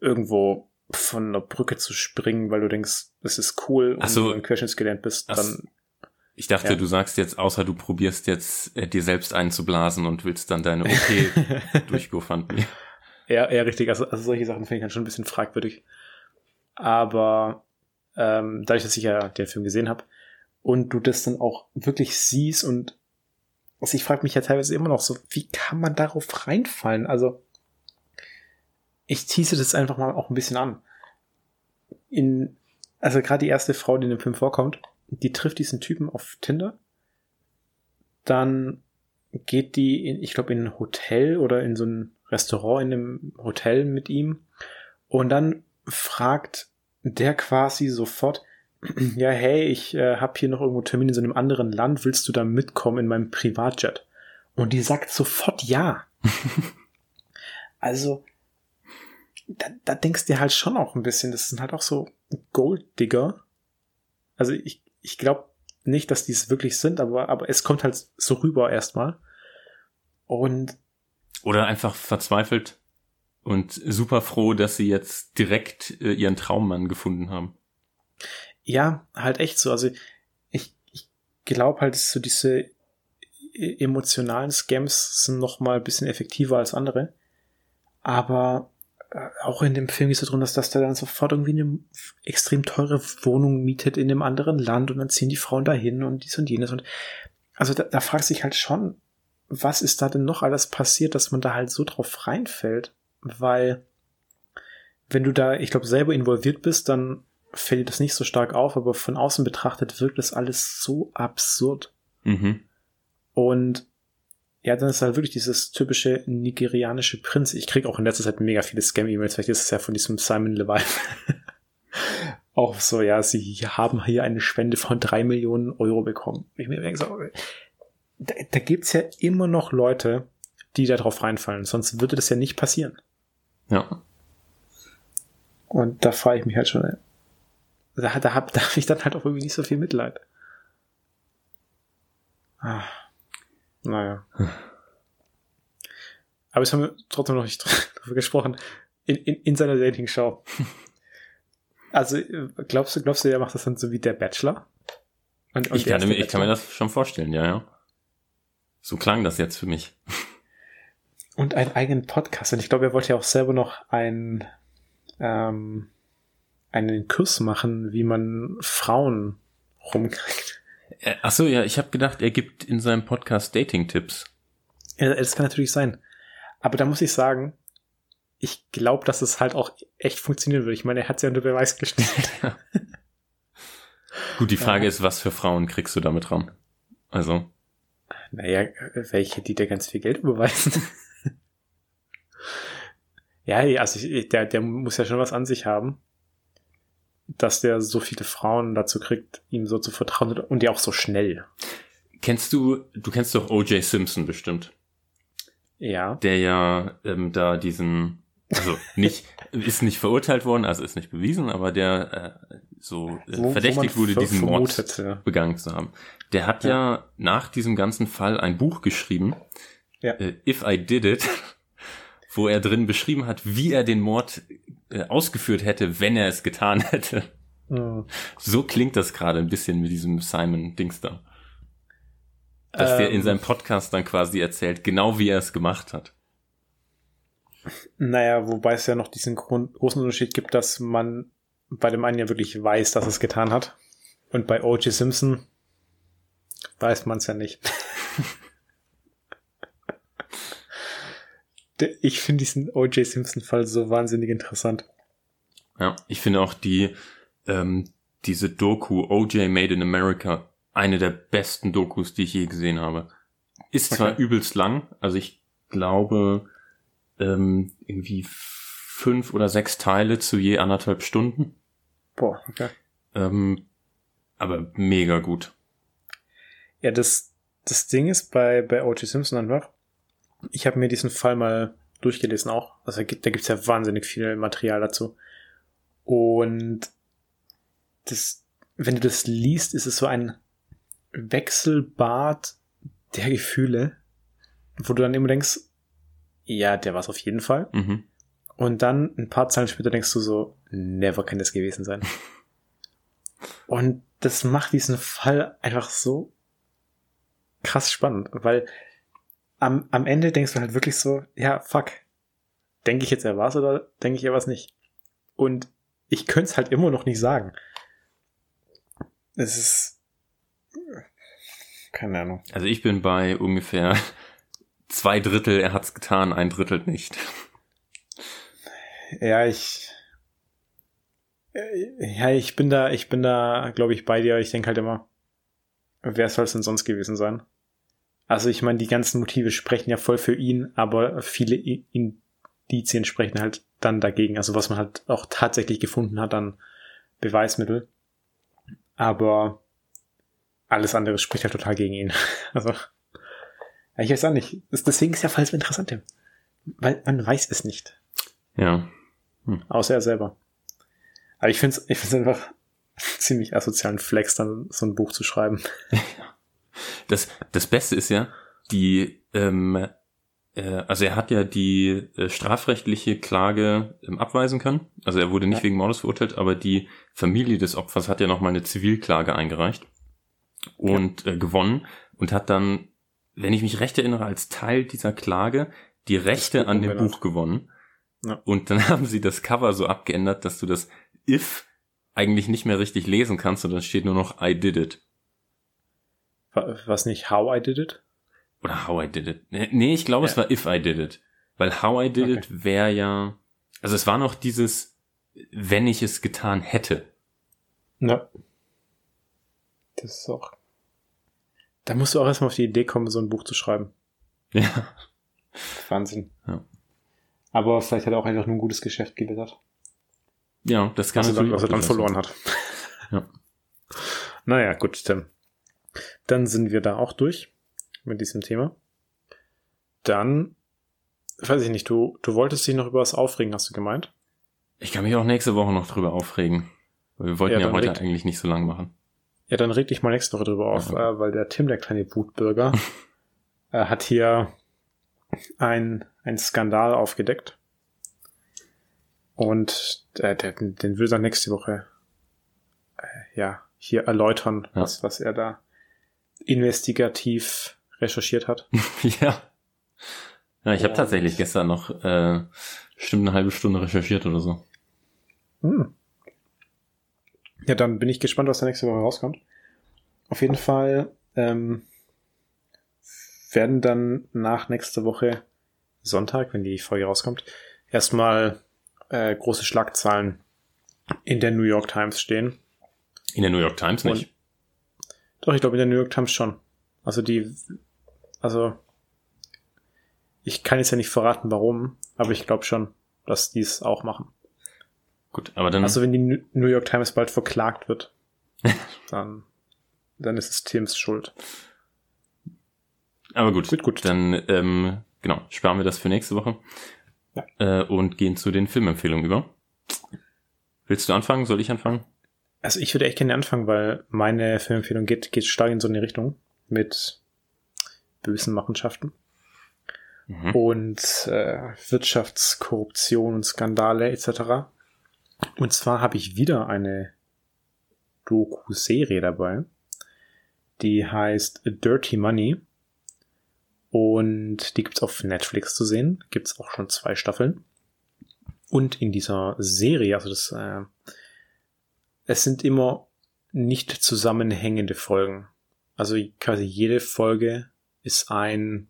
irgendwo von einer Brücke zu springen, weil du denkst, es ist cool Ach so, und du Querschnittsgelähmt bist, dann Ich dachte, Ja. du sagst jetzt, außer du probierst jetzt äh, dir selbst einzublasen und willst dann deine OP durch GoFundMe. eher, eher richtig. Also, also solche Sachen finde ich dann schon ein bisschen fragwürdig. Aber ähm, dadurch, dass ich ja den Film gesehen habe und du das dann auch wirklich siehst und also ich frage mich ja teilweise immer noch so, wie kann man darauf reinfallen? Also ich tease das einfach mal auch ein bisschen an. In, also gerade die erste Frau, die in dem Film vorkommt, die trifft diesen Typen auf Tinder. Dann geht die, in, ich glaube, in ein Hotel oder in so ein Restaurant in einem Hotel mit ihm. Und dann fragt der quasi sofort, ja, hey, ich äh, habe hier noch irgendwo Termin in so einem anderen Land, willst du da mitkommen in meinem Privatjet? Und die sagt sofort ja. also, da, da denkst du dir halt schon auch ein bisschen, das sind halt auch so Golddigger. Also ich, ich glaube nicht, dass die es wirklich sind, aber, aber es kommt halt so rüber erstmal. Und Oder einfach verzweifelt und super froh, dass sie jetzt direkt äh, ihren Traummann gefunden haben. Ja, halt echt so. Also ich, ich glaube halt, dass so diese e- emotionalen Scams sind noch mal ein bisschen effektiver als andere. Aber äh, auch in dem Film ist so drin, dass, dass der dann sofort irgendwie eine extrem teure Wohnung mietet in einem anderen Land und dann ziehen die Frauen dahin und dies und jenes und also da, da fragt sich halt schon, was ist da denn noch alles passiert, dass man da halt so drauf reinfällt, weil wenn du da, ich glaube, selber involviert bist, dann fällt dir das nicht so stark auf, aber von außen betrachtet wirkt das alles so absurd. Mhm. Und ja, dann ist halt wirklich dieses typische nigerianische Prinz. Ich krieg auch in letzter Zeit mega viele Scam-E-Mails, vielleicht ist es ja von diesem Simon Levine. auch so, ja, sie haben hier eine Spende von drei Millionen Euro bekommen. Ich mir denke so, da, da gibt's ja immer noch Leute, die da drauf reinfallen, sonst würde das ja nicht passieren. Ja. Und da frage ich mich halt schon, da, da hab, da hab ich dann halt auch irgendwie nicht so viel Mitleid. Ah, naja. Aber jetzt haben wir trotzdem noch nicht drüber gesprochen. In, in, in seiner Dating-Show. Also, äh, glaubst du, glaubst du, er macht das dann so wie der Bachelor? Und, und Ich kann, mir, ich kann mir das schon vorstellen, ja, ja. So klang das jetzt für mich. Und einen eigenen Podcast. Und ich glaube, er wollte ja auch selber noch ein, ähm, einen Kurs machen, wie man Frauen rumkriegt. Äh, Ach so, ja, ich habe gedacht, er gibt in seinem Podcast Dating-Tipps. Ja, das kann natürlich sein. Aber da muss ich sagen, ich glaube, dass es halt auch echt funktionieren würde. Ich meine, er hat es ja unter Beweis gestellt. Gut, die Frage Ja. ist, was für Frauen kriegst du damit ran? Also, Naja, welche, die dir ganz viel Geld überweisen. ja, ja, also ich, der, der muss ja schon was an sich haben, dass der so viele Frauen dazu kriegt, ihm so zu vertrauen und die auch so schnell. kennst du, du kennst doch O.J. Simpson bestimmt, Ja. der ja ähm, da diesen, also nicht, ist nicht verurteilt worden, also ist nicht bewiesen, aber der äh, so äh, Wo- wo verdächtigt man wurde, diesen Mord ja. begangen zu haben. Der hat ja. nach diesem ganzen Fall ein Buch geschrieben, Ja. äh, If I Did It, wo er drin beschrieben hat, wie er den Mord äh, ausgeführt hätte, wenn er es getan hätte. Hm. So klingt das gerade ein bisschen mit diesem Simon Dings da. Dass der in Ähm. seinem Podcast dann quasi erzählt, genau wie er es gemacht hat. Naja, wobei es ja noch diesen großen Unterschied gibt, dass man bei dem einen ja wirklich weiß, dass es getan hat. Und bei O.J. Simpson weiß man es ja nicht. ich finde diesen O.J. Simpson-Fall so wahnsinnig interessant. Ja, ich finde auch die, ähm, diese Doku OJ Made in America eine der besten Dokus, die ich je gesehen habe. Ist zwar Okay. übelst lang, also ich glaube ähm, irgendwie fünf oder sechs Teile zu je anderthalb Stunden, Boah, okay. ähm, aber mega gut. Ja, das, das Ding ist bei, bei O.J. Simpson einfach, ich habe mir diesen Fall mal durchgelesen auch. Also da gibt es ja wahnsinnig viel Material dazu. Und das, wenn du das liest, ist es so ein Wechselbad der Gefühle, wo du dann immer denkst, ja, der war es auf jeden Fall. Mhm. Und dann ein paar Zeilen später denkst du so, never kann das gewesen sein. Und das macht diesen Fall einfach so krass spannend, weil am, am Ende denkst du halt wirklich so, ja, fuck, denke ich jetzt, er war's oder denke ich, er war's nicht? Und ich könnte es halt immer noch nicht sagen. Es ist, keine Ahnung. Also ich bin bei ungefähr zwei Drittel, er hat's getan, ein Drittel nicht. Ja, ich, ja, ich bin da, ich bin da, glaube ich, bei dir. Ich denke halt immer, wer soll es denn sonst gewesen sein? Also ich meine, die ganzen Motive sprechen ja voll für ihn, aber viele Indizien sprechen halt dann dagegen. Also was man halt auch tatsächlich gefunden hat an Beweismittel. Aber alles andere spricht halt total gegen ihn. Also, ich weiß auch nicht. Deswegen ist ja Fall so interessant, weil man weiß es nicht. Ja. Hm. Außer er selber. Aber ich finde es ich find's einfach ziemlich asozialen Flex, dann so ein Buch zu schreiben. Das, das Beste ist ja, die, ähm, äh, also er hat ja die äh, strafrechtliche Klage ähm, abweisen können. Also er wurde nicht ja. wegen Mordes verurteilt, aber die Familie des Opfers hat ja nochmal eine Zivilklage eingereicht und ja. äh, gewonnen und hat dann, wenn ich mich recht erinnere, als Teil dieser Klage die Rechte an dem Buch gewonnen. Ja. Und dann haben sie das Cover so abgeändert, dass du das If eigentlich nicht mehr richtig lesen kannst, sondern steht nur noch I did it. Was nicht How I did it? Oder How I did it. Nee, ich glaube, ja. es war If I did it. Weil How I did okay. it wäre ja, also es war noch dieses, wenn ich es getan hätte. Ja. Das ist auch. Da musst du auch erstmal auf die Idee kommen, so ein Buch zu schreiben. Ja. Wahnsinn. Ja. Aber vielleicht hat er auch einfach nur ein gutes Geschäft gewittert. Ja, das kann was er dann, was er dann verloren hat. Ja. Naja, gut, Tim. Dann sind wir da auch durch mit diesem Thema. Dann, weiß ich nicht, du, du wolltest dich noch über was aufregen, hast du gemeint? Ich kann mich auch nächste Woche noch drüber aufregen. Wir wollten ja, ja heute eigentlich nicht so lang machen. Ja, dann reg dich mal nächste Woche drüber auf, ja. äh, weil der Tim, der kleine Wutbürger, äh, hat hier ein, ein Skandal aufgedeckt. Und äh, den, den will er nächste Woche äh, ja hier erläutern, ja. was, was er da investigativ recherchiert hat. ja. Ja, ich habe tatsächlich gestern noch äh, bestimmt eine halbe Stunde recherchiert oder so. Hm. Ja, dann bin ich gespannt, was da nächste Woche rauskommt. Auf jeden Fall ähm, werden dann nach nächste Woche Sonntag, wenn die Folge rauskommt, erstmal äh, große Schlagzahlen in der New York Times stehen. In der New York Times nicht? Doch, ich glaube in der New York Times schon. Also die, also ich kann jetzt ja nicht verraten, warum, aber ich glaube schon, dass die es auch machen. Gut, aber dann. Also wenn die New York Times bald verklagt wird, dann, dann ist es Tims Schuld. Aber gut, gut, gut. Dann ähm, genau, sparen wir das für nächste Woche ja. äh, und gehen zu den Filmempfehlungen über. Willst du anfangen? Soll ich anfangen? Also ich würde echt gerne anfangen, weil meine Filmempfehlung geht, geht stark in so eine Richtung mit bösen Machenschaften mhm. und äh, Wirtschaftskorruption und Skandale etc. Und zwar habe ich wieder eine Doku-Serie dabei, die heißt Dirty Money und die gibt's auf Netflix zu sehen. Gibt's auch schon zwei Staffeln. Und in dieser Serie, also das, äh, es sind immer nicht zusammenhängende Folgen. Also quasi jede Folge ist ein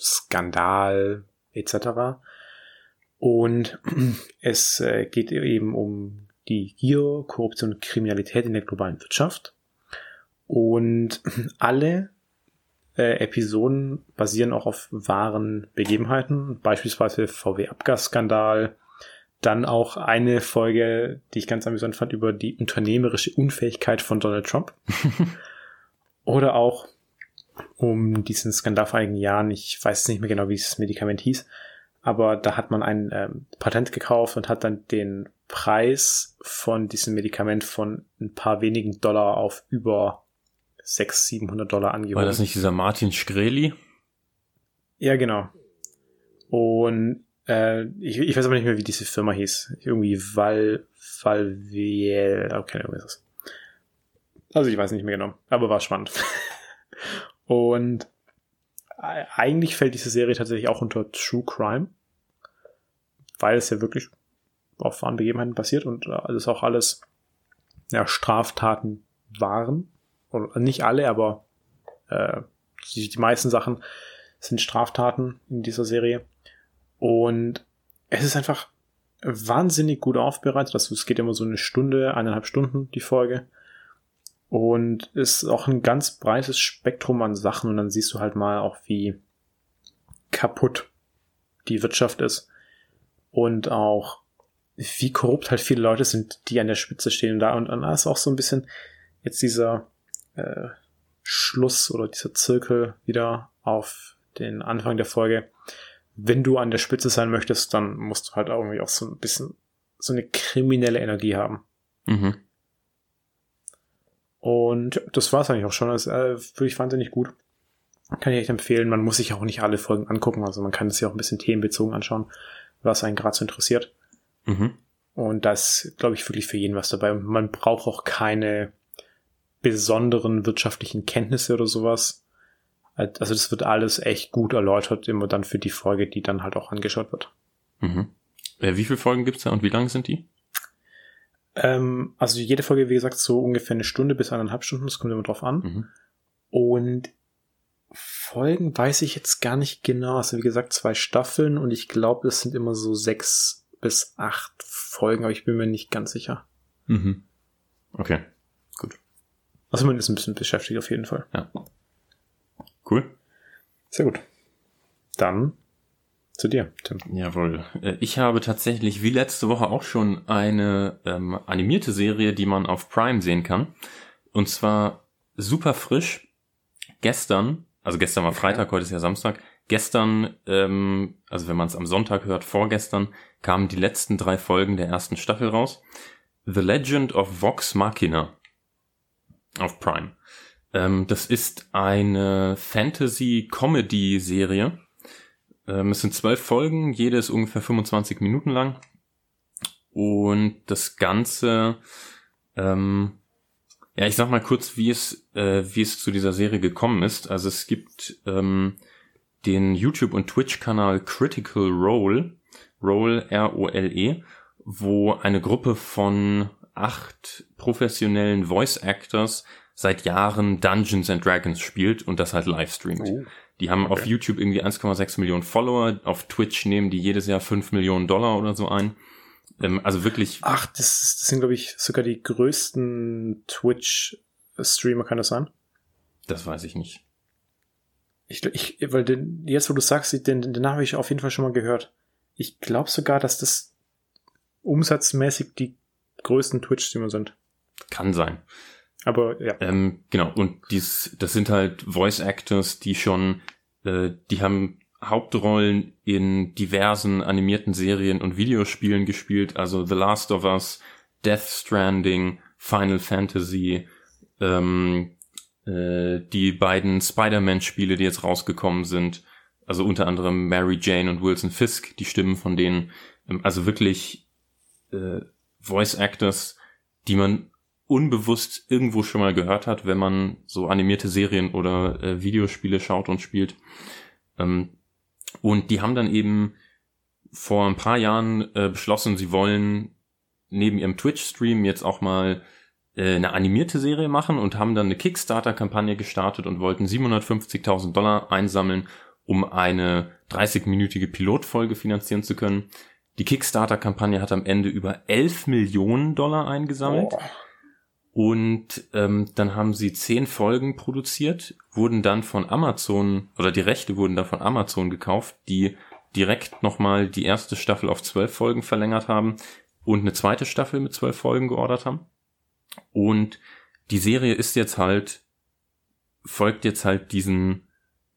Skandal etc. Und es äh, geht eben um die Gier, Korruption und Kriminalität in der globalen Wirtschaft. Und alle äh, Episoden basieren auch auf wahren Begebenheiten, beispielsweise VW-Abgasskandal. Dann auch eine Folge, die ich ganz amüsant fand, über die unternehmerische Unfähigkeit von Donald Trump. Oder auch um diesen Skandal vor einigen Jahren, ich weiß nicht mehr genau, wie dieses Medikament hieß, aber da hat man ein ähm, Patent gekauft und hat dann den Preis von diesem Medikament von ein paar wenigen Dollar auf über 600, 700 Dollar angehoben. War das nicht dieser Martin Shkreli? Ja, genau. Und äh, ich, ich weiß aber nicht mehr, wie diese Firma hieß. Irgendwie Val, Valviel, oh, keine Ahnung, ist das. Also ich weiß nicht mehr genau, aber war spannend. Und äh, eigentlich fällt diese Serie tatsächlich auch unter True Crime, weil es ja wirklich auf wahren Begebenheiten basiert und alles auch alles ja, Straftaten waren. Oder nicht alle, aber äh, die, die meisten Sachen sind Straftaten in dieser Serie. Und es ist einfach wahnsinnig gut aufbereitet. Also es geht immer so eine Stunde, eineinhalb Stunden die Folge. Und ist auch ein ganz breites Spektrum an Sachen. Und dann siehst du halt mal auch, wie kaputt die Wirtschaft ist. Und auch, wie korrupt halt viele Leute sind, die an der Spitze stehen. Und da, und dann ist auch so ein bisschen jetzt dieser äh, Schluss oder dieser Zirkel wieder auf den Anfang der Folge wenn du an der Spitze sein möchtest, dann musst du halt irgendwie auch so ein bisschen so eine kriminelle Energie haben. Mhm. Und das war es eigentlich auch schon. Das äh, wirklich wahnsinnig gut. Kann ich echt empfehlen. Man muss sich auch nicht alle Folgen angucken. Also man kann es sich auch ein bisschen themenbezogen anschauen, was einen gerade so interessiert. Mhm. Und das glaube ich, wirklich für jeden was dabei. Und man braucht auch keine besonderen wirtschaftlichen Kenntnisse oder sowas. Also das wird alles echt gut erläutert, immer dann für die Folge, die dann halt auch angeschaut wird. Mhm. Äh, wie viele Folgen gibt's da und wie lang sind die? Ähm, also jede Folge, wie gesagt, so ungefähr eine Stunde bis eineinhalb Stunden, das kommt immer drauf an. Mhm. Und Folgen weiß ich jetzt gar nicht genau. Also wie gesagt, zwei Staffeln und ich glaube, es sind immer so sechs bis acht Folgen, aber ich bin mir nicht ganz sicher. Mhm. Okay, gut. Also man ist ein bisschen beschäftigt auf jeden Fall. Ja. Cool. Sehr gut. Dann zu dir, Tim. Jawohl. Äh, ich habe tatsächlich wie letzte Woche auch schon eine ähm, animierte Serie, die man auf Prime sehen kann. Und zwar super frisch. Gestern, also gestern war Freitag, heute ist ja Samstag. Gestern, ähm, also wenn man es am Sonntag hört, vorgestern, kamen die letzten drei Folgen der ersten Staffel raus. The Legend of Vox Machina auf Prime. Ähm, das ist eine Fantasy-Comedy-Serie. Ähm, es sind zwölf Folgen, jede ist ungefähr 25 Minuten lang. Und das Ganze, ähm, ja, ich sag mal kurz, wie es, äh, wie es zu dieser Serie gekommen ist. Also es gibt ähm, den YouTube- und Twitch-Kanal Critical Role, Role R-O-L-E, wo eine Gruppe von acht professionellen Voice Actors seit Jahren Dungeons and Dragons spielt und das halt live streamt. Oh. Die haben okay. auf YouTube irgendwie 1,6 Millionen Follower, auf Twitch nehmen die jedes Jahr 5 Millionen Dollar oder so ein. Ähm, also wirklich. Ach, das, das sind, glaube ich, sogar die größten Twitch-Streamer, kann das sein? Das weiß ich nicht. Ich, ich weil den, jetzt, wo du sagst, den, den Namen habe ich auf jeden Fall schon mal gehört. Ich glaube sogar, dass das umsatzmäßig die größten Twitch-Streamer sind. Kann sein. Aber ja. Ähm, genau, und dies, das sind halt Voice Actors, die schon, äh, die haben Hauptrollen in diversen animierten Serien und Videospielen gespielt, also The Last of Us, Death Stranding, Final Fantasy, ähm, äh, die beiden Spider-Man-Spiele, die jetzt rausgekommen sind, also unter anderem Mary Jane und Wilson Fisk, die Stimmen von denen, ähm, also wirklich äh, Voice Actors, die man unbewusst irgendwo schon mal gehört hat, wenn man so animierte Serien oder äh, Videospiele schaut und spielt. Ähm, und die haben dann eben vor ein paar Jahren äh, beschlossen, sie wollen neben ihrem Twitch-Stream jetzt auch mal äh, eine animierte Serie machen und haben dann eine Kickstarter-Kampagne gestartet und wollten 750.000 Dollar einsammeln, um eine 30-minütige Pilotfolge finanzieren zu können. Die Kickstarter-Kampagne hat am Ende über 11 Millionen Dollar eingesammelt. Oh. Und ähm, dann haben sie zehn Folgen produziert, wurden dann von Amazon, oder die Rechte wurden dann von Amazon gekauft, die direkt nochmal die erste Staffel auf zwölf Folgen verlängert haben und eine zweite Staffel mit zwölf Folgen geordert haben. Und die Serie ist jetzt halt, folgt jetzt halt diesen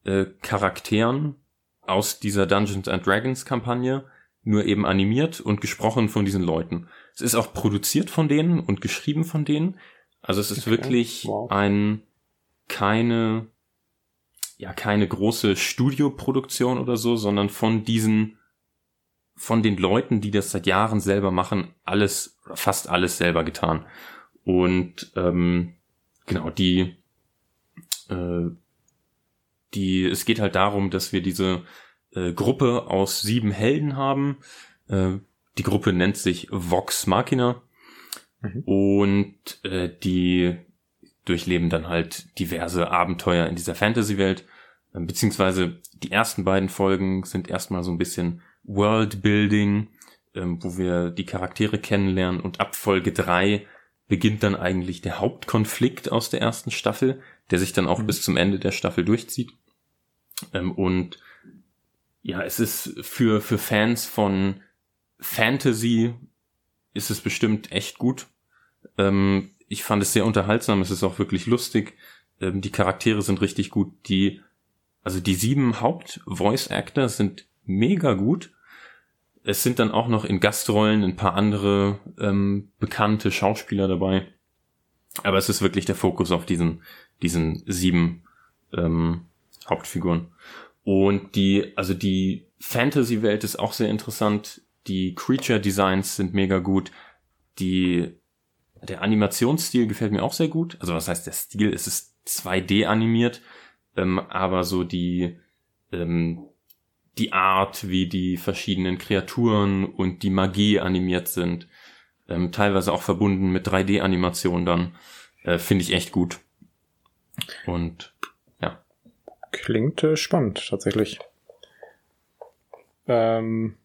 äh, Charakteren aus dieser Dungeons and Dragons Kampagne, nur eben animiert und gesprochen von diesen Leuten. Es ist auch produziert von denen und geschrieben von denen. Also es ist okay. wirklich wow. ein keine ja keine große Studioproduktion oder so, sondern von diesen von den Leuten, die das seit Jahren selber machen, alles fast alles selber getan. Und ähm, genau die äh, die es geht halt darum, dass wir diese äh, Gruppe aus sieben Helden haben. Äh, die Gruppe nennt sich Vox Machina mhm. und äh, die durchleben dann halt diverse Abenteuer in dieser Fantasy-Welt. Äh, beziehungsweise die ersten beiden Folgen sind erstmal so ein bisschen Worldbuilding, ähm, wo wir die Charaktere kennenlernen und ab Folge drei beginnt dann eigentlich der Hauptkonflikt aus der ersten Staffel, der sich dann auch mhm. bis zum Ende der Staffel durchzieht. Ähm, und ja, es ist für, für Fans von Fantasy ist es bestimmt echt gut. Ähm, ich fand es sehr unterhaltsam, es ist auch wirklich lustig. Ähm, die Charaktere sind richtig gut. Die, also die sieben Haupt-Voice-Actor sind mega gut. Es sind dann auch noch in Gastrollen ein paar andere ähm, bekannte Schauspieler dabei. Aber es ist wirklich der Fokus auf diesen, diesen sieben ähm, Hauptfiguren. Und die, also die Fantasy-Welt ist auch sehr interessant. Die Creature-Designs sind mega gut. Die, der Animationsstil gefällt mir auch sehr gut. Also was heißt der Stil? Es ist 2D animiert, ähm, aber so die, ähm, die Art, wie die verschiedenen Kreaturen und die Magie animiert sind, ähm, teilweise auch verbunden mit 3D-Animationen dann, äh, finde ich echt gut. Und Klingt äh, spannend, tatsächlich. Ähm,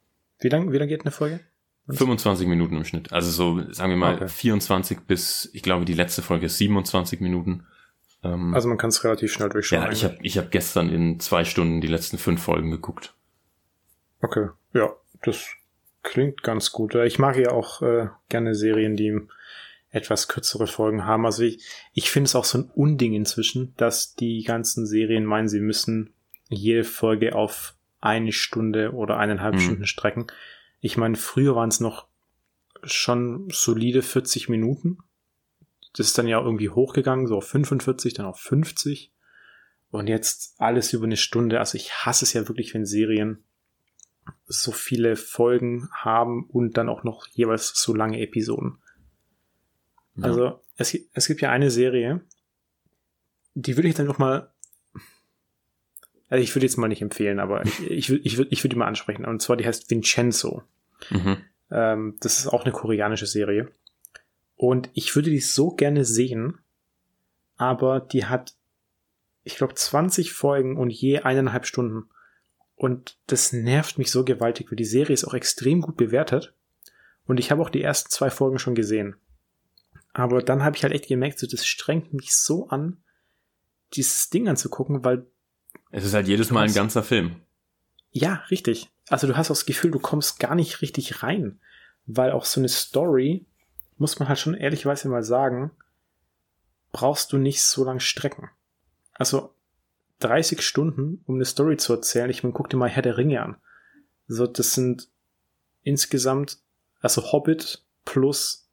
wie lang, wie lang geht eine Folge? 25 Minuten im Schnitt. Also so, sagen wir mal, okay. 24 bis, ich glaube, die letzte Folge ist 27 Minuten. Ähm, also man kann es relativ schnell durchschauen. Ja, ich habe ich hab gestern in zwei Stunden die letzten fünf Folgen geguckt. Okay, ja, das klingt ganz gut. Ich mag ja auch äh, gerne Serien, die etwas kürzere Folgen haben. Also ich, ich finde es auch so ein Unding inzwischen, dass die ganzen Serien meinen, sie müssen jede Folge auf eine Stunde oder eineinhalb mhm. Stunden strecken. Ich meine, früher waren es noch schon solide 40 Minuten. Das ist dann ja irgendwie hochgegangen, so auf 45, dann auf 50. Und jetzt alles über eine Stunde. Also ich hasse es ja wirklich, wenn Serien so viele Folgen haben und dann auch noch jeweils so lange Episoden. Ja. Also es, es gibt ja eine Serie, die würde ich dann noch mal, also ich würde jetzt mal nicht empfehlen, aber ich, ich, ich würde ich würd die mal ansprechen. Und zwar die heißt Vincenzo. Mhm. Ähm, das ist auch eine koreanische Serie. Und ich würde die so gerne sehen, aber die hat, ich glaube, 20 Folgen und je eineinhalb Stunden. Und das nervt mich so gewaltig, weil die Serie ist auch extrem gut bewertet. Und ich habe auch die ersten zwei Folgen schon gesehen. Aber dann habe ich halt echt gemerkt, so, das strengt mich so an, dieses Ding anzugucken, weil. Es ist halt jedes Mal ein ganzer Film. Ja, richtig. Also du hast auch das Gefühl, du kommst gar nicht richtig rein. Weil auch so eine Story, muss man halt schon ehrlichweise mal sagen, brauchst du nicht so lang strecken. Also 30 Stunden, um eine Story zu erzählen. Ich meine, guck dir mal Herr der Ringe an. So, das sind insgesamt, also Hobbit plus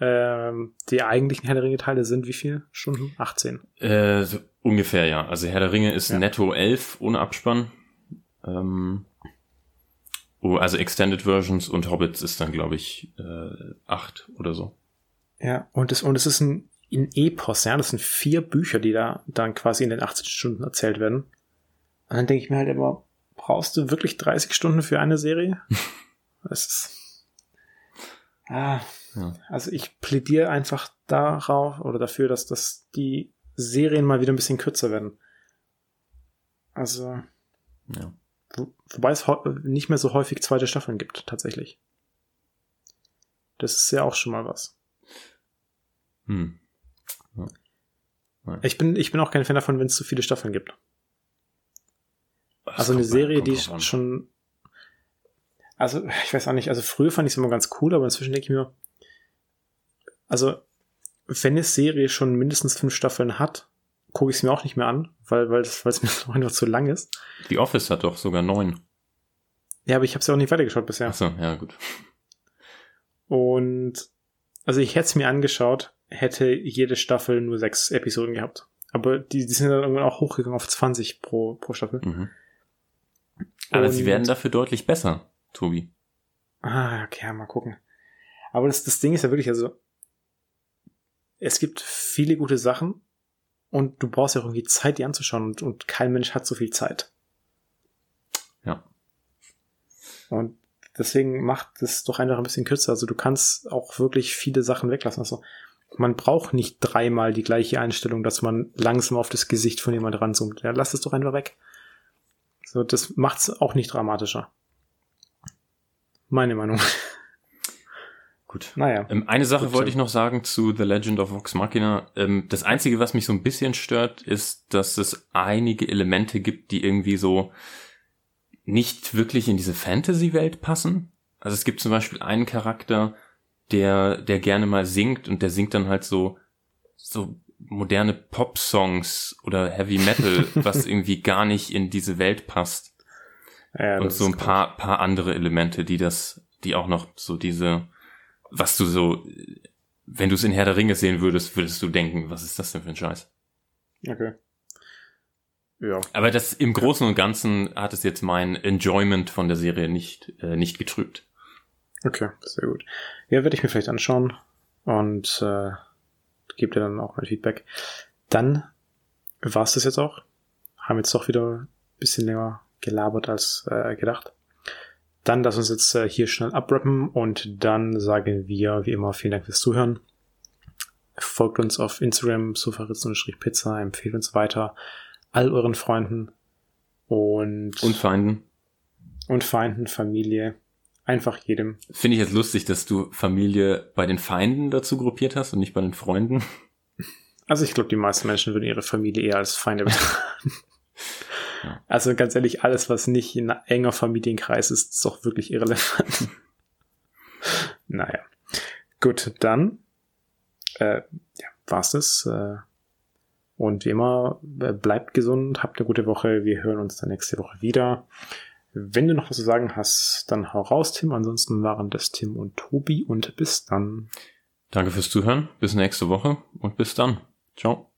ähm, die eigentlichen Herr der Ringe-Teile sind wie viel Stunden? 18? Äh, so ungefähr, ja. Also Herr der Ringe ist ja. netto 11 ohne Abspann. Ähm, oh, also Extended Versions und Hobbits ist dann, glaube ich, äh, 8 oder so. Ja, und es, und es ist ein, ein Epos, ja. Das sind vier Bücher, die da dann quasi in den 18 Stunden erzählt werden. Und dann denke ich mir halt immer, brauchst du wirklich 30 Stunden für eine Serie? das ist. Ah, also ich plädiere einfach darauf oder dafür, dass, dass die Serien mal wieder ein bisschen kürzer werden. Also. Ja. Wo, wobei es nicht mehr so häufig zweite Staffeln gibt, tatsächlich. Das ist ja auch schon mal was. Hm. Ja. Ich bin, ich bin auch kein Fan davon, wenn es zu viele Staffeln gibt. Das also eine Serie, die schon, also ich weiß auch nicht, also früher fand ich es immer ganz cool, aber inzwischen denke ich mir, also wenn eine Serie schon mindestens fünf Staffeln hat, gucke ich es mir auch nicht mehr an, weil weil es weil es mir einfach zu lang ist. The Office hat doch sogar neun. Ja, aber ich habe es ja auch nicht weitergeschaut bisher. Ach so, ja gut. Und also ich hätte es mir angeschaut, hätte jede Staffel nur sechs Episoden gehabt. Aber die, die sind dann irgendwann auch hochgegangen auf 20 pro, pro Staffel. Mhm. Aber sie Und- werden dafür deutlich besser, Tobi. Ah, okay, mal gucken. Aber das, das Ding ist ja wirklich, also es gibt viele gute Sachen und du brauchst ja auch irgendwie Zeit, die anzuschauen und, und kein Mensch hat so viel Zeit. Ja. Und deswegen macht es doch einfach ein bisschen kürzer. Also du kannst auch wirklich viele Sachen weglassen. Also man braucht nicht dreimal die gleiche Einstellung, dass man langsam auf das Gesicht von jemand ranzoomt. Ja, lass es doch einfach weg. So, das macht's auch nicht dramatischer. Meine Meinung. Gut. Naja. Ähm, eine Sache Gut, wollte ich noch sagen zu The Legend of Vox Machina. Ähm, das Einzige, was mich so ein bisschen stört, ist, dass es einige Elemente gibt, die irgendwie so nicht wirklich in diese Fantasy-Welt passen. Also es gibt zum Beispiel einen Charakter, der, der gerne mal singt und der singt dann halt so, so moderne Pop-Songs oder Heavy Metal, was irgendwie gar nicht in diese Welt passt. Ja, und so ein paar, paar andere Elemente, die das, die auch noch so diese, was du so, wenn du es in Herr der Ringe sehen würdest, würdest du denken, was ist das denn für ein Scheiß? Okay. Ja. Aber das im Großen und Ganzen hat es jetzt mein Enjoyment von der Serie nicht, äh, nicht getrübt. Okay, sehr gut. Ja, werde ich mir vielleicht anschauen und äh, gebe dir dann auch mein Feedback. Dann war es das jetzt auch. Haben jetzt doch wieder ein bisschen länger gelabert als äh, gedacht. Dann lass uns jetzt äh, hier schnell abrappen und dann sagen wir wie immer vielen Dank fürs Zuhören. Folgt uns auf Instagram, sofaritz-pizza, empfehlt uns weiter all euren Freunden und, Und Feinden. und Feinden, Familie, einfach jedem. Finde ich jetzt lustig, dass du Familie bei den Feinden dazu gruppiert hast und nicht bei den Freunden. Also ich glaube, die meisten Menschen würden ihre Familie eher als Feinde betrachten. Ja. Also ganz ehrlich, alles, was nicht in enger Familienkreis ist, ist doch wirklich irrelevant. naja. Gut, dann äh, ja, war's das. Äh, und wie immer, äh, bleibt gesund, habt eine gute Woche. Wir hören uns dann nächste Woche wieder. Wenn du noch was zu sagen hast, dann hau raus, Tim. Ansonsten waren das Tim und Tobi und bis dann. Danke fürs Zuhören. Bis nächste Woche und bis dann. Ciao.